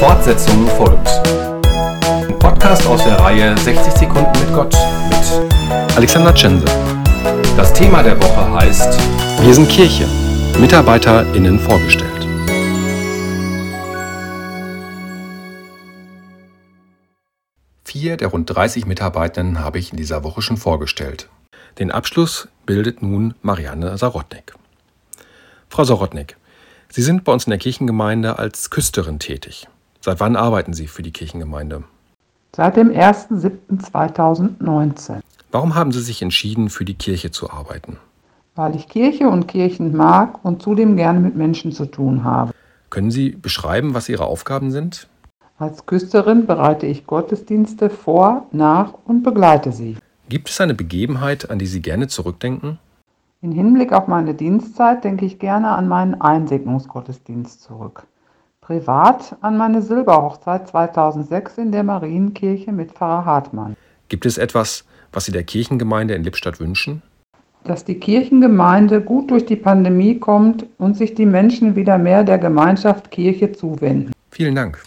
Fortsetzung folgt. Ein Podcast aus der Reihe 60 Sekunden mit Gott mit Alexander Tschense. Das Thema der Woche heißt Wir sind Kirche. MitarbeiterInnen vorgestellt. Vier der rund 30 Mitarbeitenden habe ich in dieser Woche schon vorgestellt. Den Abschluss bildet nun Marianne Sarotnik. Frau Sarotnik, Sie sind bei uns in der Kirchengemeinde als Küsterin tätig. Seit wann arbeiten Sie für die Kirchengemeinde? Seit dem 01.07.2019. Warum haben Sie sich entschieden, für die Kirche zu arbeiten? Weil ich Kirche und Kirchen mag und zudem gerne mit Menschen zu tun habe. Können Sie beschreiben, was Ihre Aufgaben sind? Als Küsterin bereite ich Gottesdienste vor, nach und begleite sie. Gibt es eine Begebenheit, an die Sie gerne zurückdenken? In Hinblick auf meine Dienstzeit denke ich gerne an meinen Einsegnungsgottesdienst zurück. Privat an meine Silberhochzeit 2006 in der Marienkirche mit Pfarrer Hartmann. Gibt es etwas, was Sie der Kirchengemeinde in Lippstadt wünschen? Dass die Kirchengemeinde gut durch die Pandemie kommt und sich die Menschen wieder mehr der Gemeinschaft Kirche zuwenden. Vielen Dank.